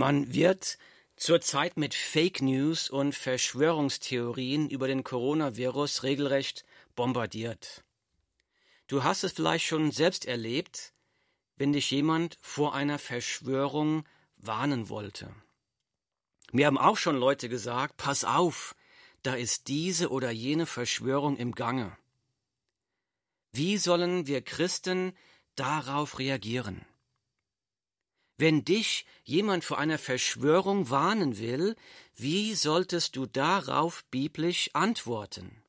Man wird zurzeit mit Fake News und Verschwörungstheorien über den Coronavirus regelrecht bombardiert. Du hast es vielleicht schon selbst erlebt, wenn dich jemand vor einer Verschwörung warnen wollte. Mir haben auch schon Leute gesagt, pass auf, da ist diese oder jene Verschwörung im Gange. Wie sollen wir Christen darauf reagieren? Wenn dich jemand vor einer Verschwörung warnen will, wie solltest du darauf biblisch antworten?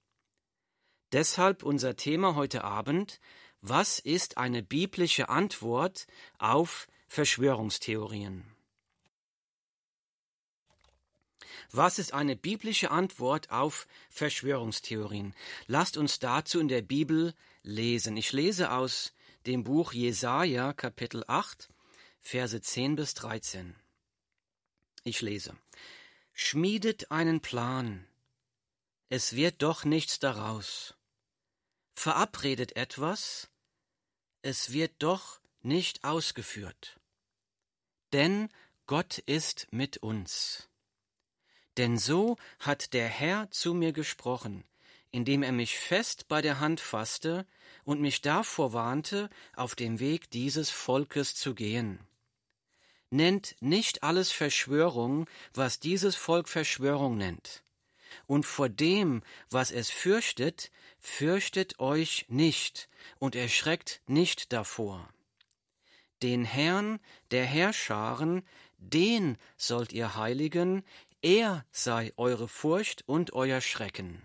Deshalb unser Thema heute Abend, was ist eine biblische Antwort auf Verschwörungstheorien? Was ist eine biblische Antwort auf Verschwörungstheorien? Lasst uns dazu in der Bibel lesen. Ich lese aus dem Buch Jesaja, Kapitel 8, Verse 10 bis 13. Ich lese. Schmiedet einen Plan. Es wird doch nichts daraus. Verabredet etwas. Es wird doch nicht ausgeführt. Denn Gott ist mit uns. Denn so hat der Herr zu mir gesprochen, indem er mich fest bei der Hand fasste und mich davor warnte, auf dem Weg dieses Volkes zu gehen nennt nicht alles Verschwörung, was dieses Volk Verschwörung nennt. Und vor dem, was es fürchtet, fürchtet euch nicht und erschreckt nicht davor. Den Herrn der Herrscharen, den sollt ihr heiligen, er sei eure Furcht und euer Schrecken.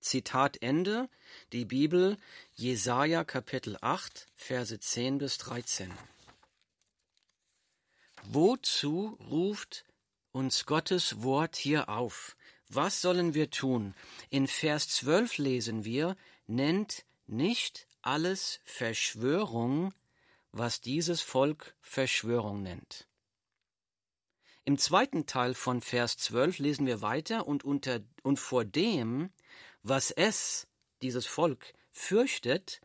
Zitat Ende, die Bibel, Jesaja Kapitel 8, Verse 10 bis 13. Wozu ruft uns Gottes Wort hier auf? Was sollen wir tun? In Vers 12 lesen wir, nennt nicht alles Verschwörung, was dieses Volk Verschwörung nennt. Im zweiten Teil von Vers 12 lesen wir weiter und unter und vor dem, was es, dieses Volk, fürchtet,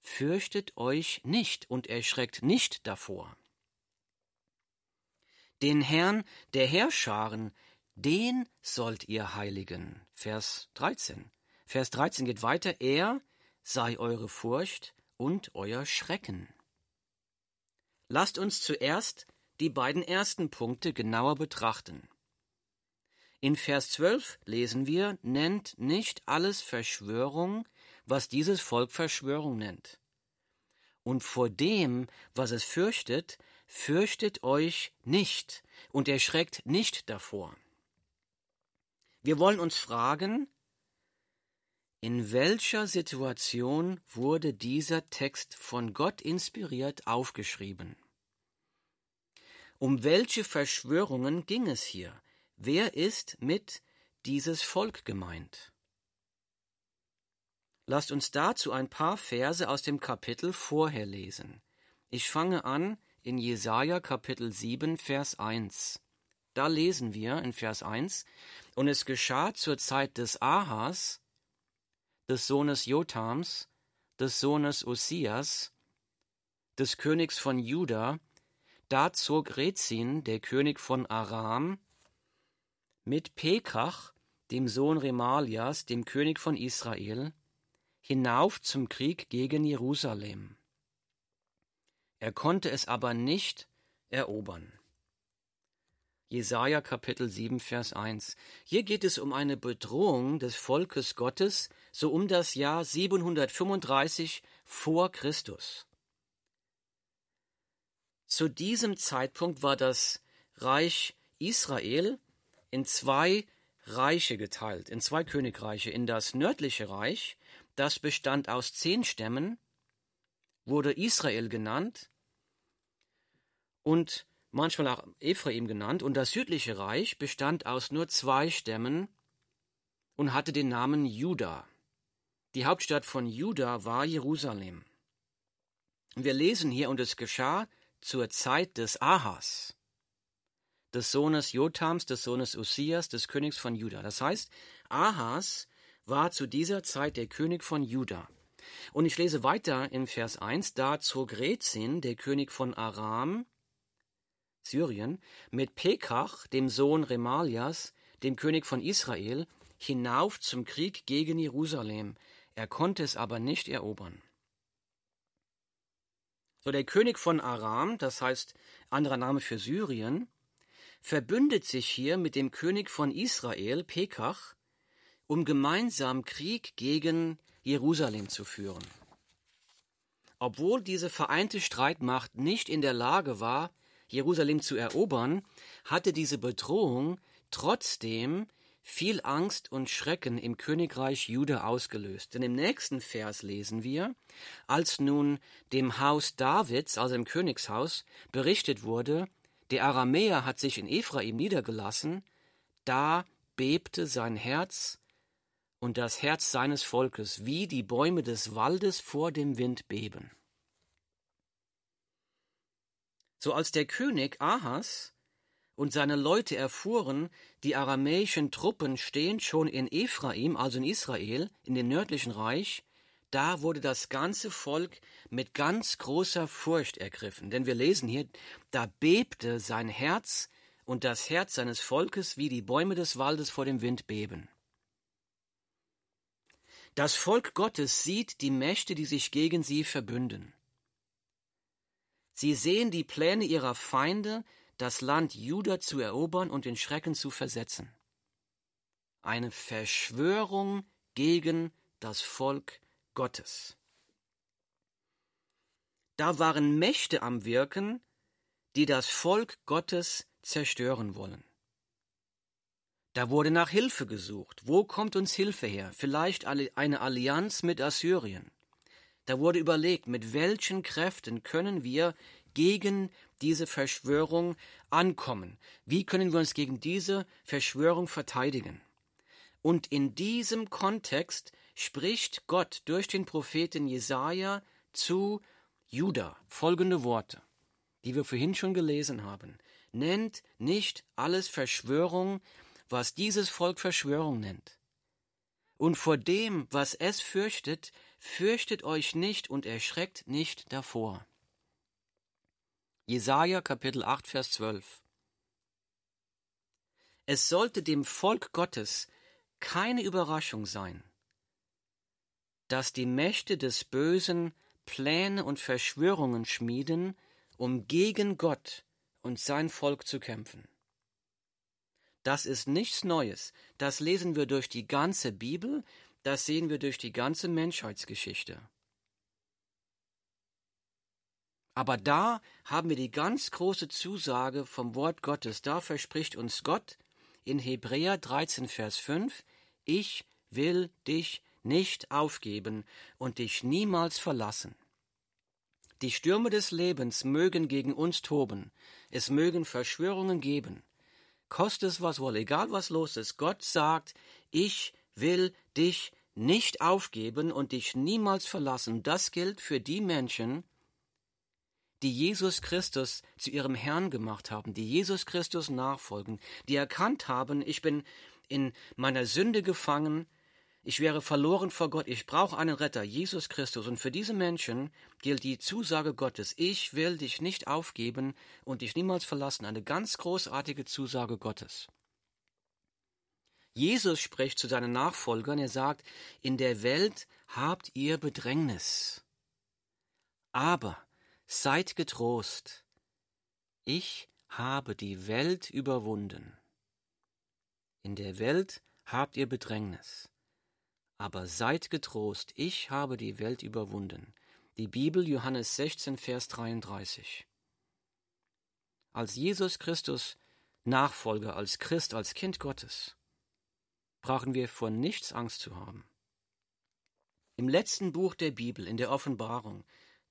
fürchtet euch nicht und erschreckt nicht davor den Herrn der Herrscharen, den sollt ihr heiligen. Vers 13. Vers 13 geht weiter, er sei eure Furcht und euer Schrecken. Lasst uns zuerst die beiden ersten Punkte genauer betrachten. In Vers 12 lesen wir, nennt nicht alles Verschwörung, was dieses Volk Verschwörung nennt. Und vor dem, was es fürchtet, Fürchtet euch nicht und erschreckt nicht davor. Wir wollen uns fragen, in welcher Situation wurde dieser Text von Gott inspiriert aufgeschrieben? Um welche Verschwörungen ging es hier? Wer ist mit dieses Volk gemeint? Lasst uns dazu ein paar Verse aus dem Kapitel vorher lesen. Ich fange an in Jesaja Kapitel 7, Vers 1. Da lesen wir in Vers 1, und es geschah zur Zeit des Ahas, des Sohnes Jotams, des Sohnes Osias, des Königs von Juda, da zog Rezin, der König von Aram, mit Pekach, dem Sohn Remalias, dem König von Israel, hinauf zum Krieg gegen Jerusalem. Er konnte es aber nicht erobern. Jesaja Kapitel 7, Vers 1. Hier geht es um eine Bedrohung des Volkes Gottes, so um das Jahr 735 vor Christus. Zu diesem Zeitpunkt war das Reich Israel in zwei Reiche geteilt, in zwei Königreiche. In das nördliche Reich, das bestand aus zehn Stämmen, wurde Israel genannt, und manchmal auch Ephraim genannt, und das südliche Reich bestand aus nur zwei Stämmen und hatte den Namen Juda. Die Hauptstadt von Juda war Jerusalem. Wir lesen hier, und es geschah zur Zeit des Ahas, des Sohnes Jotams, des Sohnes Usias, des Königs von Juda. Das heißt, Ahas war zu dieser Zeit der König von Juda. Und ich lese weiter in Vers 1, da zog Rezin, der König von Aram, Syrien, mit Pekach, dem Sohn Remalias, dem König von Israel, hinauf zum Krieg gegen Jerusalem. Er konnte es aber nicht erobern. So der König von Aram, das heißt anderer Name für Syrien, verbündet sich hier mit dem König von Israel, Pekach, um gemeinsam Krieg gegen Jerusalem zu führen. Obwohl diese vereinte Streitmacht nicht in der Lage war, Jerusalem zu erobern, hatte diese Bedrohung trotzdem viel Angst und Schrecken im Königreich Juda ausgelöst. Denn im nächsten Vers lesen wir, als nun dem Haus Davids, also im Königshaus, berichtet wurde, der Aramäer hat sich in Ephraim niedergelassen, da bebte sein Herz und das Herz seines Volkes, wie die Bäume des Waldes vor dem Wind beben. So als der König Ahas und seine Leute erfuhren, die aramäischen Truppen stehen schon in Ephraim, also in Israel, in dem nördlichen Reich, da wurde das ganze Volk mit ganz großer Furcht ergriffen. Denn wir lesen hier, da bebte sein Herz und das Herz seines Volkes, wie die Bäume des Waldes vor dem Wind beben. Das Volk Gottes sieht die Mächte, die sich gegen sie verbünden. Sie sehen die Pläne ihrer Feinde, das Land Juda zu erobern und in Schrecken zu versetzen. Eine Verschwörung gegen das Volk Gottes. Da waren Mächte am Wirken, die das Volk Gottes zerstören wollen. Da wurde nach Hilfe gesucht. Wo kommt uns Hilfe her? Vielleicht eine Allianz mit Assyrien. Da wurde überlegt, mit welchen Kräften können wir gegen diese Verschwörung ankommen? Wie können wir uns gegen diese Verschwörung verteidigen? Und in diesem Kontext spricht Gott durch den Propheten Jesaja zu Juda folgende Worte, die wir vorhin schon gelesen haben. Nennt nicht alles Verschwörung, was dieses Volk Verschwörung nennt. Und vor dem, was es fürchtet, fürchtet euch nicht und erschreckt nicht davor. Jesaja Kapitel 8, Vers 12. Es sollte dem Volk Gottes keine Überraschung sein, dass die Mächte des Bösen Pläne und Verschwörungen schmieden, um gegen Gott und sein Volk zu kämpfen. Das ist nichts Neues, das lesen wir durch die ganze Bibel, das sehen wir durch die ganze Menschheitsgeschichte. Aber da haben wir die ganz große Zusage vom Wort Gottes. Da verspricht uns Gott in Hebräer 13, Vers 5, ich will dich nicht aufgeben und dich niemals verlassen. Die Stürme des Lebens mögen gegen uns toben, es mögen Verschwörungen geben. Koste es was wohl, egal was los ist, Gott sagt, ich will dich nicht aufgeben und dich niemals verlassen. Das gilt für die Menschen, die Jesus Christus zu ihrem Herrn gemacht haben, die Jesus Christus nachfolgen, die erkannt haben, ich bin in meiner Sünde gefangen, ich wäre verloren vor Gott, ich brauche einen Retter, Jesus Christus. Und für diese Menschen gilt die Zusage Gottes, ich will dich nicht aufgeben und dich niemals verlassen, eine ganz großartige Zusage Gottes. Jesus spricht zu seinen Nachfolgern, er sagt, in der Welt habt ihr Bedrängnis. Aber seid getrost, ich habe die Welt überwunden. In der Welt habt ihr Bedrängnis. Aber seid getrost, ich habe die Welt überwunden. Die Bibel Johannes 16, Vers 33. Als Jesus Christus Nachfolger, als Christ, als Kind Gottes, brauchen wir vor nichts Angst zu haben. Im letzten Buch der Bibel, in der Offenbarung,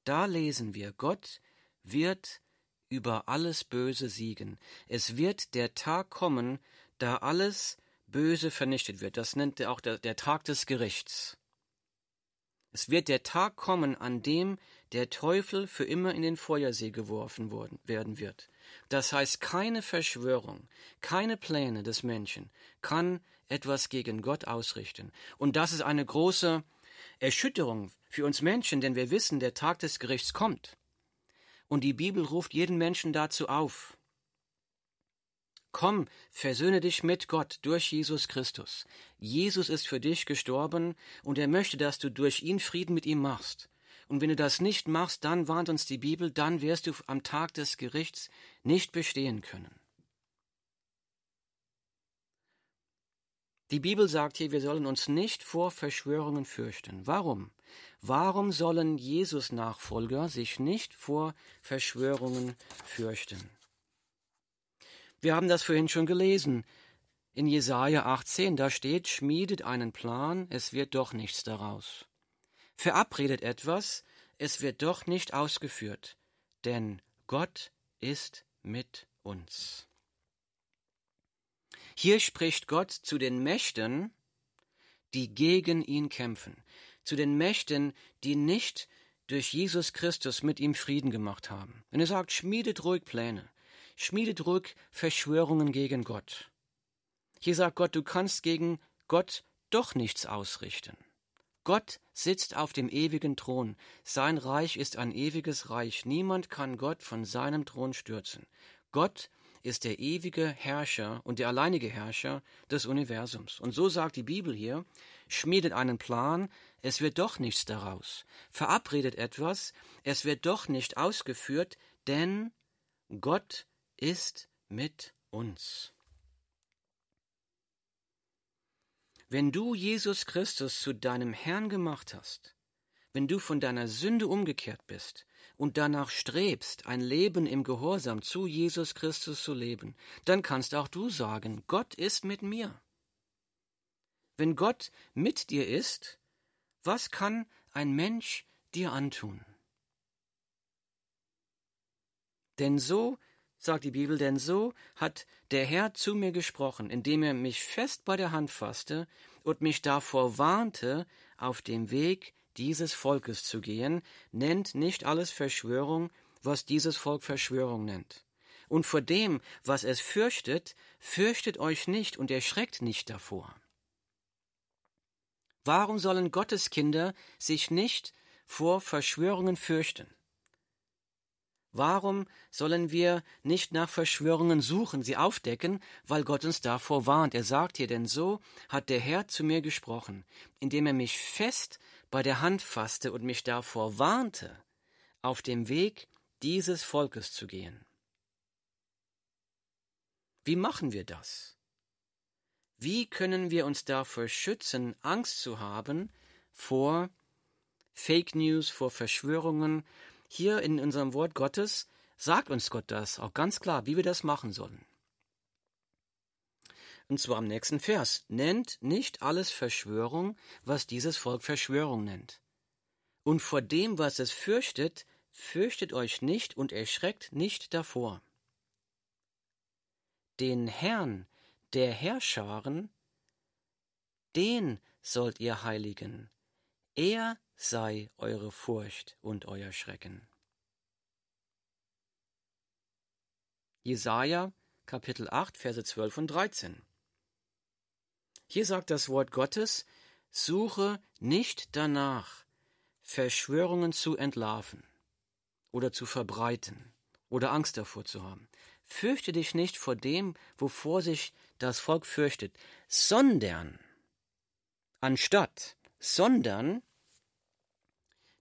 da lesen wir, Gott wird über alles Böse siegen. Es wird der Tag kommen, da alles Böse vernichtet wird. Das nennt er auch der, der Tag des Gerichts. Es wird der Tag kommen, an dem der Teufel für immer in den Feuersee geworfen worden, werden wird. Das heißt, keine Verschwörung, keine Pläne des Menschen kann etwas gegen Gott ausrichten. Und das ist eine große Erschütterung für uns Menschen, denn wir wissen, der Tag des Gerichts kommt. Und die Bibel ruft jeden Menschen dazu auf. Komm, versöhne dich mit Gott durch Jesus Christus. Jesus ist für dich gestorben und er möchte, dass du durch ihn Frieden mit ihm machst. Und wenn du das nicht machst, dann warnt uns die Bibel, dann wirst du am Tag des Gerichts nicht bestehen können. Die Bibel sagt hier, wir sollen uns nicht vor Verschwörungen fürchten. Warum? Warum sollen Jesus Nachfolger sich nicht vor Verschwörungen fürchten? Wir haben das vorhin schon gelesen. In Jesaja 18, da steht, schmiedet einen Plan, es wird doch nichts daraus. Verabredet etwas, es wird doch nicht ausgeführt, denn Gott ist mit uns. Hier spricht Gott zu den Mächten, die gegen ihn kämpfen, zu den Mächten, die nicht durch Jesus Christus mit ihm Frieden gemacht haben. Wenn er sagt, schmiedet ruhig Pläne, schmiedet ruhig Verschwörungen gegen Gott. Hier sagt Gott, du kannst gegen Gott doch nichts ausrichten. Gott sitzt auf dem ewigen Thron. Sein Reich ist ein ewiges Reich. Niemand kann Gott von seinem Thron stürzen. Gott ist der ewige Herrscher und der alleinige Herrscher des Universums. Und so sagt die Bibel hier, schmiedet einen Plan, es wird doch nichts daraus. Verabredet etwas, es wird doch nicht ausgeführt, denn Gott ist mit uns. Wenn du Jesus Christus zu deinem Herrn gemacht hast, wenn du von deiner Sünde umgekehrt bist und danach strebst, ein Leben im Gehorsam zu Jesus Christus zu leben, dann kannst auch du sagen, Gott ist mit mir. Wenn Gott mit dir ist, was kann ein Mensch dir antun? Denn so sagt die Bibel, denn so hat der Herr zu mir gesprochen, indem er mich fest bei der Hand fasste und mich davor warnte, auf dem Weg dieses Volkes zu gehen, nennt nicht alles Verschwörung, was dieses Volk Verschwörung nennt. Und vor dem, was es fürchtet, fürchtet euch nicht und erschreckt nicht davor. Warum sollen Gottes Kinder sich nicht vor Verschwörungen fürchten? Warum sollen wir nicht nach Verschwörungen suchen, sie aufdecken, weil Gott uns davor warnt? Er sagt hier, denn so hat der Herr zu mir gesprochen, indem er mich fest bei der Hand fasste und mich davor warnte, auf dem Weg dieses Volkes zu gehen. Wie machen wir das? Wie können wir uns davor schützen, Angst zu haben vor Fake News, vor Verschwörungen, hier in unserem Wort Gottes sagt uns Gott das auch ganz klar, wie wir das machen sollen. Und zwar am nächsten Vers. Nennt nicht alles Verschwörung, was dieses Volk Verschwörung nennt. Und vor dem, was es fürchtet, fürchtet euch nicht und erschreckt nicht davor. Den Herrn der Herrscharen, den sollt ihr heiligen. Er sei eure Furcht und euer Schrecken. Jesaja, Kapitel 8, Verse 12 und 13. Hier sagt das Wort Gottes, suche nicht danach, Verschwörungen zu entlarven oder zu verbreiten oder Angst davor zu haben. Fürchte dich nicht vor dem, wovor sich das Volk fürchtet, sondern anstatt, sondern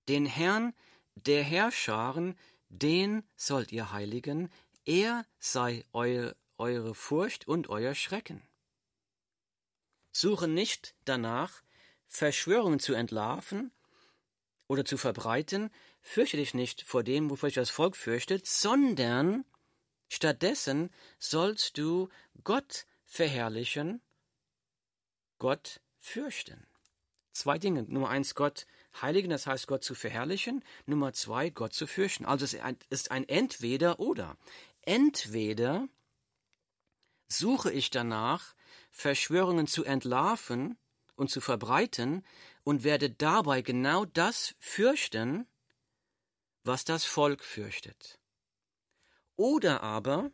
den Herrn der Herrscharen, den sollt ihr heiligen, er sei eu, eure Furcht und euer Schrecken. Suche nicht danach, Verschwörungen zu entlarven oder zu verbreiten, fürchte dich nicht vor dem, wovor sich das Volk fürchtet, sondern stattdessen sollst du Gott verherrlichen, Gott fürchten. Zwei Dinge. Nummer eins, Gott heiligen, das heißt Gott zu verherrlichen. Nummer zwei, Gott zu fürchten. Also es ist ein Entweder oder. Entweder suche ich danach, Verschwörungen zu entlarven und zu verbreiten und werde dabei genau das fürchten, was das Volk fürchtet. Oder aber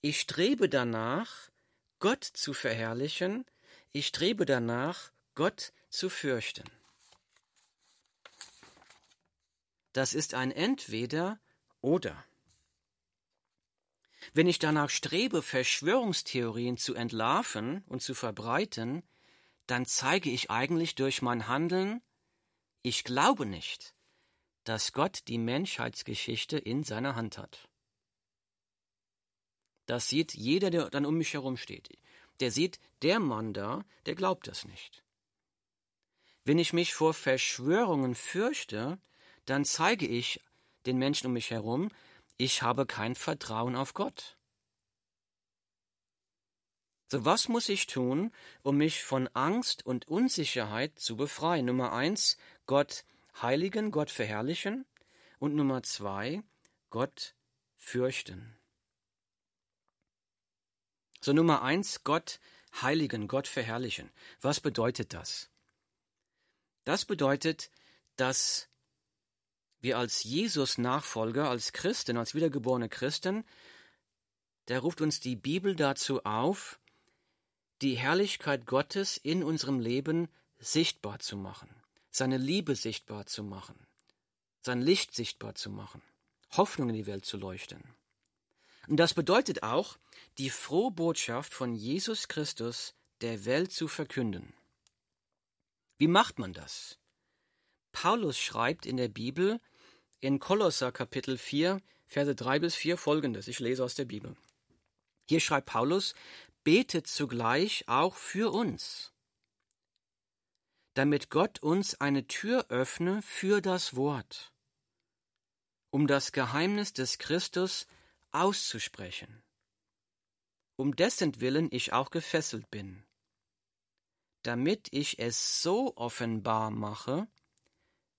ich strebe danach, Gott zu verherrlichen, ich strebe danach, Gott zu fürchten. Das ist ein Entweder oder. Wenn ich danach strebe, Verschwörungstheorien zu entlarven und zu verbreiten, dann zeige ich eigentlich durch mein Handeln, ich glaube nicht, dass Gott die Menschheitsgeschichte in seiner Hand hat. Das sieht jeder, der dann um mich herum steht. Der sieht, der Mann da, der glaubt das nicht. Wenn ich mich vor Verschwörungen fürchte, dann zeige ich den Menschen um mich herum, ich habe kein Vertrauen auf Gott. So, was muss ich tun, um mich von Angst und Unsicherheit zu befreien? Nummer eins, Gott heiligen, Gott verherrlichen. Und Nummer zwei, Gott fürchten. So Nummer eins, Gott heiligen, Gott verherrlichen. Was bedeutet das? Das bedeutet, dass wir als Jesus-Nachfolger, als Christen, als wiedergeborene Christen, da ruft uns die Bibel dazu auf, die Herrlichkeit Gottes in unserem Leben sichtbar zu machen, seine Liebe sichtbar zu machen, sein Licht sichtbar zu machen, Hoffnung in die Welt zu leuchten. Und das bedeutet auch, die frohe Botschaft von Jesus Christus der Welt zu verkünden. Wie macht man das? Paulus schreibt in der Bibel in Kolosser Kapitel 4, Verse 3 bis 4 folgendes. Ich lese aus der Bibel. Hier schreibt Paulus, betet zugleich auch für uns, damit Gott uns eine Tür öffne für das Wort, um das Geheimnis des Christus auszusprechen, um dessen Willen ich auch gefesselt bin, damit ich es so offenbar mache,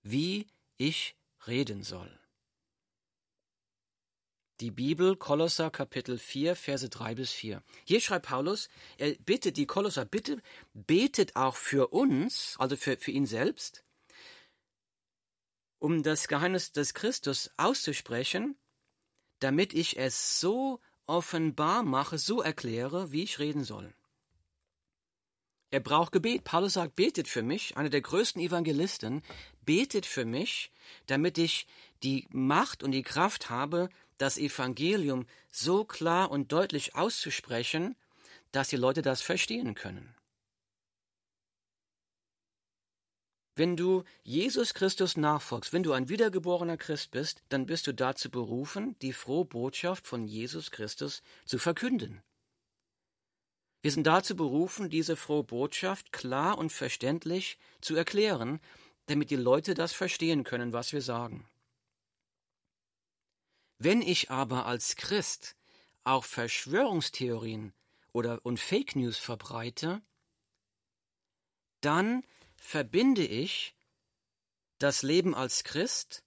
wie ich reden soll. Die Bibel, Kolosser Kapitel 4, Verse 3 bis 4. Hier schreibt Paulus, er bittet die Kolosser, bitte betet auch für uns, also für, für ihn selbst, um das Geheimnis des Christus auszusprechen, damit ich es so offenbar mache, so erkläre, wie ich reden soll. Er braucht Gebet. Paulus sagt, betet für mich, einer der größten Evangelisten, betet für mich, damit ich die Macht und die Kraft habe, das Evangelium so klar und deutlich auszusprechen, dass die Leute das verstehen können. Wenn du Jesus Christus nachfolgst, wenn du ein wiedergeborener Christ bist, dann bist du dazu berufen, die frohe Botschaft von Jesus Christus zu verkünden. Wir sind dazu berufen, diese frohe Botschaft klar und verständlich zu erklären, damit die Leute das verstehen können, was wir sagen. Wenn ich aber als Christ auch Verschwörungstheorien oder und Fake News verbreite, dann verbinde ich das Leben als Christ,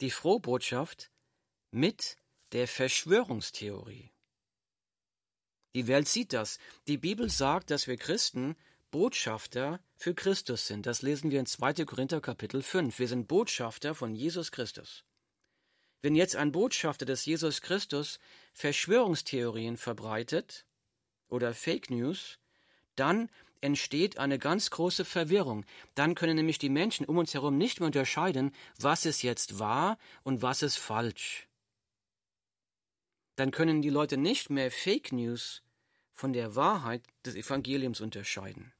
die Frohbotschaft, mit der Verschwörungstheorie. Die Welt sieht das. Die Bibel sagt, dass wir Christen Botschafter für Christus sind. Das lesen wir in 2. Korinther Kapitel 5. Wir sind Botschafter von Jesus Christus. Wenn jetzt ein Botschafter des Jesus Christus Verschwörungstheorien verbreitet oder Fake News, dann entsteht eine ganz große Verwirrung. Dann können nämlich die Menschen um uns herum nicht mehr unterscheiden, was ist jetzt wahr und was ist falsch. Dann können die Leute nicht mehr Fake News von der Wahrheit des Evangeliums unterscheiden.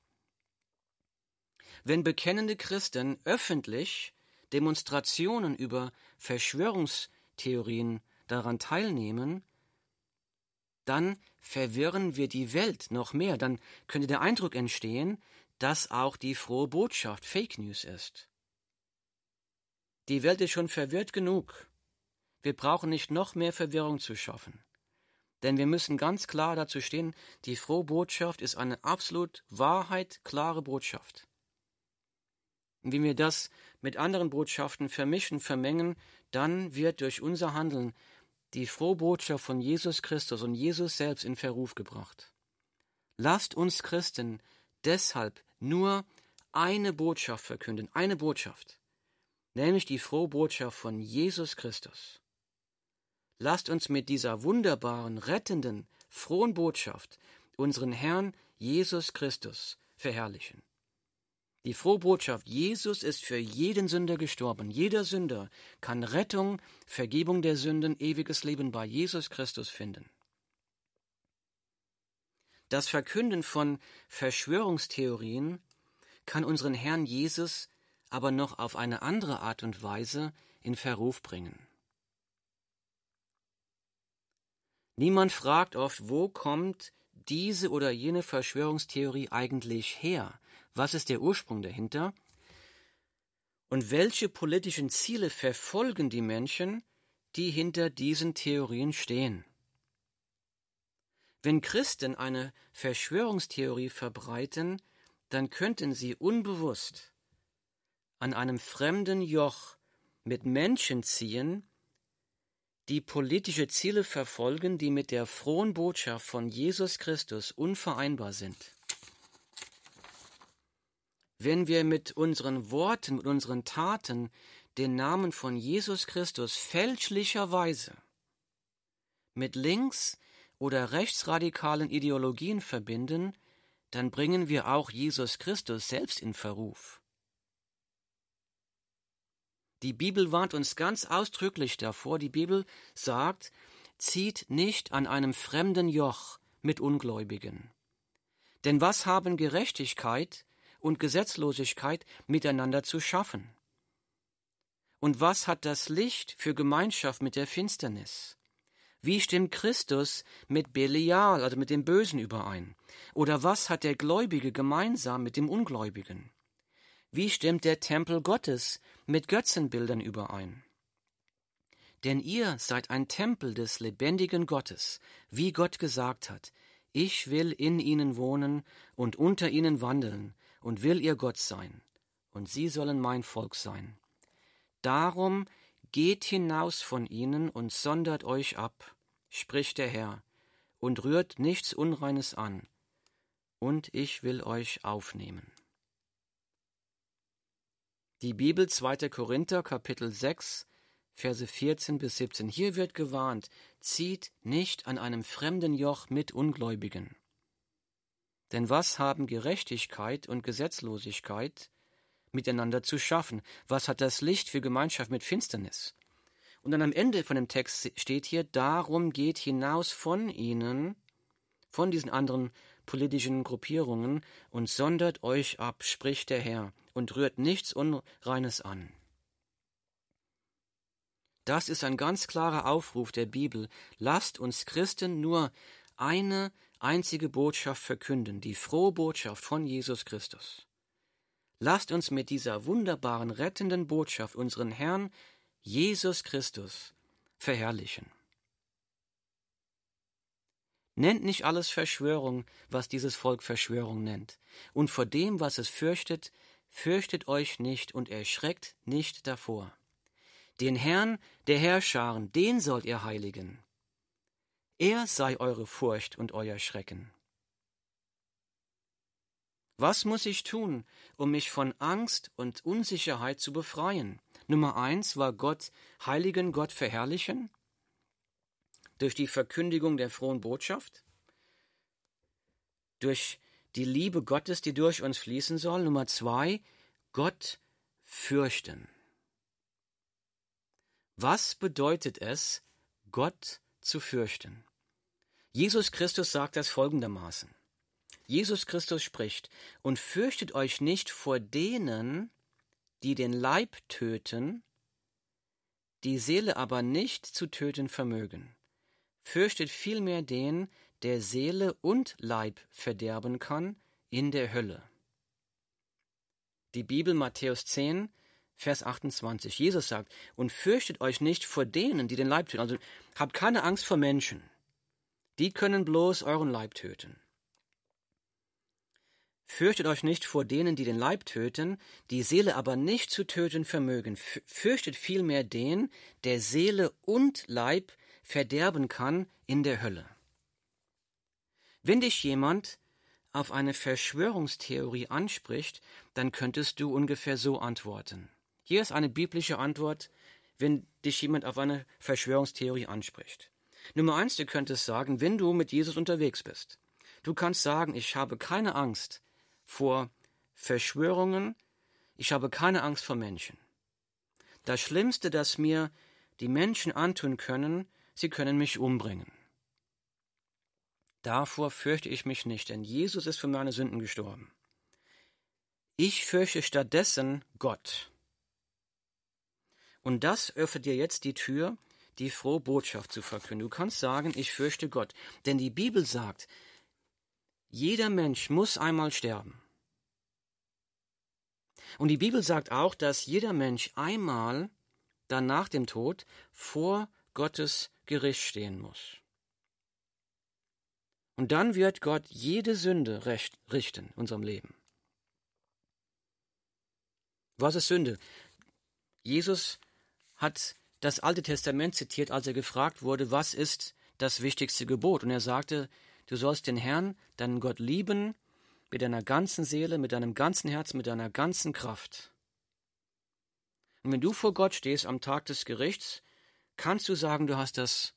Wenn bekennende Christen öffentlich Demonstrationen über Verschwörungstheorien daran teilnehmen, dann verwirren wir die Welt noch mehr, dann könnte der Eindruck entstehen, dass auch die frohe Botschaft Fake News ist. Die Welt ist schon verwirrt genug. Wir brauchen nicht noch mehr Verwirrung zu schaffen. Denn wir müssen ganz klar dazu stehen, die frohe Botschaft ist eine absolut Wahrheit klare Botschaft. Und wenn wir das mit anderen Botschaften vermischen, vermengen, dann wird durch unser Handeln die frohe Botschaft von Jesus Christus und Jesus selbst in Verruf gebracht. Lasst uns Christen deshalb nur eine Botschaft verkünden, eine Botschaft, nämlich die frohe Botschaft von Jesus Christus. Lasst uns mit dieser wunderbaren, rettenden, frohen Botschaft unseren Herrn Jesus Christus verherrlichen. Die frohe Botschaft, Jesus ist für jeden Sünder gestorben. Jeder Sünder kann Rettung, Vergebung der Sünden, ewiges Leben bei Jesus Christus finden. Das Verkünden von Verschwörungstheorien kann unseren Herrn Jesus aber noch auf eine andere Art und Weise in Verruf bringen. Niemand fragt oft, wo kommt diese oder jene Verschwörungstheorie eigentlich her? Was ist der Ursprung dahinter? Und welche politischen Ziele verfolgen die Menschen, die hinter diesen Theorien stehen? Wenn Christen eine Verschwörungstheorie verbreiten, dann könnten sie unbewusst an einem fremden Joch mit Menschen ziehen, die politische Ziele verfolgen, die mit der frohen Botschaft von Jesus Christus unvereinbar sind. Wenn wir mit unseren Worten, mit unseren Taten den Namen von Jesus Christus fälschlicherweise mit links- oder rechtsradikalen Ideologien verbinden, dann bringen wir auch Jesus Christus selbst in Verruf. Die Bibel warnt uns ganz ausdrücklich davor, die Bibel sagt, zieht nicht an einem fremden Joch mit Ungläubigen. Denn was haben Gerechtigkeit und Gesetzlosigkeit miteinander zu schaffen. Und was hat das Licht für Gemeinschaft mit der Finsternis? Wie stimmt Christus mit Belial, also mit dem Bösen überein? Oder was hat der Gläubige gemeinsam mit dem Ungläubigen? Wie stimmt der Tempel Gottes mit Götzenbildern überein? Denn ihr seid ein Tempel des lebendigen Gottes, wie Gott gesagt hat, ich will in ihnen wohnen und unter ihnen wandeln, und will ihr Gott sein, und sie sollen mein Volk sein. Darum geht hinaus von ihnen und sondert euch ab, spricht der Herr, und rührt nichts Unreines an, und ich will euch aufnehmen. Die Bibel 2. Korinther Kapitel 6 Verse 14 bis 17. Hier wird gewarnt, zieht nicht an einem fremden Joch mit Ungläubigen. Denn was haben Gerechtigkeit und Gesetzlosigkeit miteinander zu schaffen? Was hat das Licht für Gemeinschaft mit Finsternis? Und dann am Ende von dem Text steht hier, darum geht hinaus von ihnen, von diesen anderen politischen Gruppierungen, und sondert euch ab, spricht der Herr, und rührt nichts Unreines an. Das ist ein ganz klarer Aufruf der Bibel. Lasst uns Christen nur eine einzige Botschaft verkünden, die frohe Botschaft von Jesus Christus. Lasst uns mit dieser wunderbaren rettenden Botschaft unseren Herrn Jesus Christus verherrlichen. Nennt nicht alles Verschwörung, was dieses Volk Verschwörung nennt, und vor dem, was es fürchtet, fürchtet euch nicht und erschreckt nicht davor. Den Herrn der Herrscharen, den sollt ihr heiligen. Er sei eure Furcht und euer Schrecken. Was muss ich tun, um mich von Angst und Unsicherheit zu befreien? Nummer eins war Gott heiligen, Gott verherrlichen durch die Verkündigung der frohen Botschaft, durch die Liebe Gottes, die durch uns fließen soll. Nummer zwei, Gott fürchten. Was bedeutet es, Gott zu fürchten? Jesus Christus sagt das folgendermaßen. Jesus Christus spricht, und fürchtet euch nicht vor denen, die den Leib töten, die Seele aber nicht zu töten vermögen. Fürchtet vielmehr den, der Seele und Leib verderben kann in der Hölle. Die Bibel Matthäus 10, Vers 28. Jesus sagt, und fürchtet euch nicht vor denen, die den Leib töten. Also habt keine Angst vor Menschen. Die können bloß euren Leib töten. Fürchtet euch nicht vor denen, die den Leib töten, die Seele aber nicht zu töten vermögen. Fürchtet vielmehr den, der Seele und Leib verderben kann in der Hölle. Wenn dich jemand auf eine Verschwörungstheorie anspricht, dann könntest du ungefähr so antworten. Hier ist eine biblische Antwort, wenn dich jemand auf eine Verschwörungstheorie anspricht. Nummer eins, du könntest sagen, wenn du mit Jesus unterwegs bist. Du kannst sagen, ich habe keine Angst vor Verschwörungen, ich habe keine Angst vor Menschen. Das Schlimmste, das mir die Menschen antun können, sie können mich umbringen. Davor fürchte ich mich nicht, denn Jesus ist für meine Sünden gestorben. Ich fürchte stattdessen Gott. Und das öffnet dir jetzt die Tür, die frohe Botschaft zu verkünden. Du kannst sagen, ich fürchte Gott. Denn die Bibel sagt, jeder Mensch muss einmal sterben. Und die Bibel sagt auch, dass jeder Mensch einmal dann nach dem Tod vor Gottes Gericht stehen muss. Und dann wird Gott jede Sünde recht richten in unserem Leben. Was ist Sünde? Jesus hat das Alte Testament zitiert, als er gefragt wurde, was ist das wichtigste Gebot? Und er sagte, du sollst den Herrn, deinen Gott lieben, mit deiner ganzen Seele, mit deinem ganzen Herz, mit deiner ganzen Kraft. Und wenn du vor Gott stehst am Tag des Gerichts, kannst du sagen, du hast das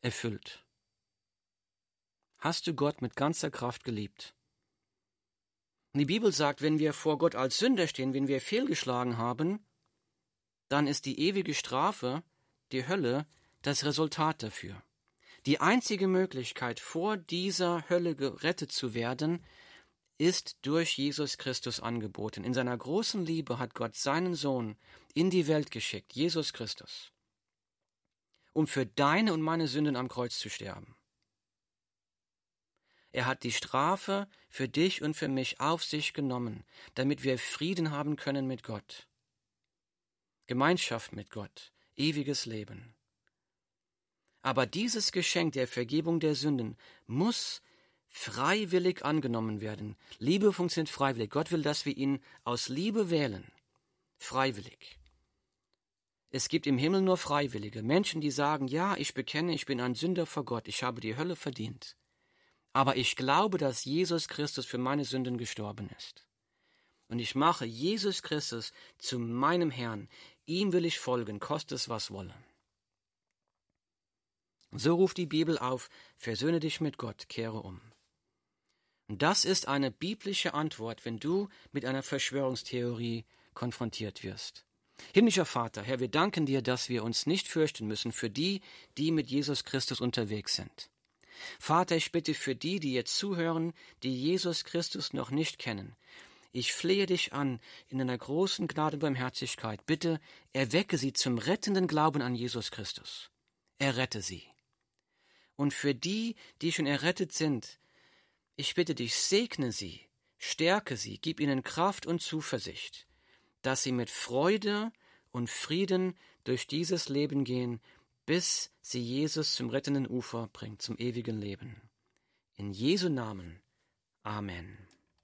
erfüllt. Hast du Gott mit ganzer Kraft geliebt? Und die Bibel sagt, wenn wir vor Gott als Sünder stehen, wenn wir fehlgeschlagen haben, dann ist die ewige Strafe, die Hölle, das Resultat dafür. Die einzige Möglichkeit, vor dieser Hölle gerettet zu werden, ist durch Jesus Christus angeboten. In seiner großen Liebe hat Gott seinen Sohn in die Welt geschickt, Jesus Christus, um für deine und meine Sünden am Kreuz zu sterben. Er hat die Strafe für dich und für mich auf sich genommen, damit wir Frieden haben können mit Gott. Gemeinschaft mit Gott, ewiges Leben. Aber dieses Geschenk der Vergebung der Sünden muss freiwillig angenommen werden. Liebe funktioniert freiwillig. Gott will, dass wir ihn aus Liebe wählen. Freiwillig. Es gibt im Himmel nur Freiwillige, Menschen, die sagen, ja, ich bekenne, ich bin ein Sünder vor Gott, ich habe die Hölle verdient. Aber ich glaube, dass Jesus Christus für meine Sünden gestorben ist. Und ich mache Jesus Christus zu meinem Herrn. Ihm will ich folgen, koste es was wolle. So ruft die Bibel auf, versöhne dich mit Gott, kehre um. Das ist eine biblische Antwort, wenn du mit einer Verschwörungstheorie konfrontiert wirst. Himmlischer Vater, Herr, wir danken dir, dass wir uns nicht fürchten müssen für die, die mit Jesus Christus unterwegs sind. Vater, ich bitte für die, die jetzt zuhören, die Jesus Christus noch nicht kennen, ich flehe dich an in deiner großen Gnade und Barmherzigkeit. Bitte erwecke sie zum rettenden Glauben an Jesus Christus. Errette sie. Und für die, die schon errettet sind, ich bitte dich, segne sie, stärke sie, gib ihnen Kraft und Zuversicht, dass sie mit Freude und Frieden durch dieses Leben gehen, bis sie Jesus zum rettenden Ufer bringt, zum ewigen Leben. In Jesu Namen. Amen.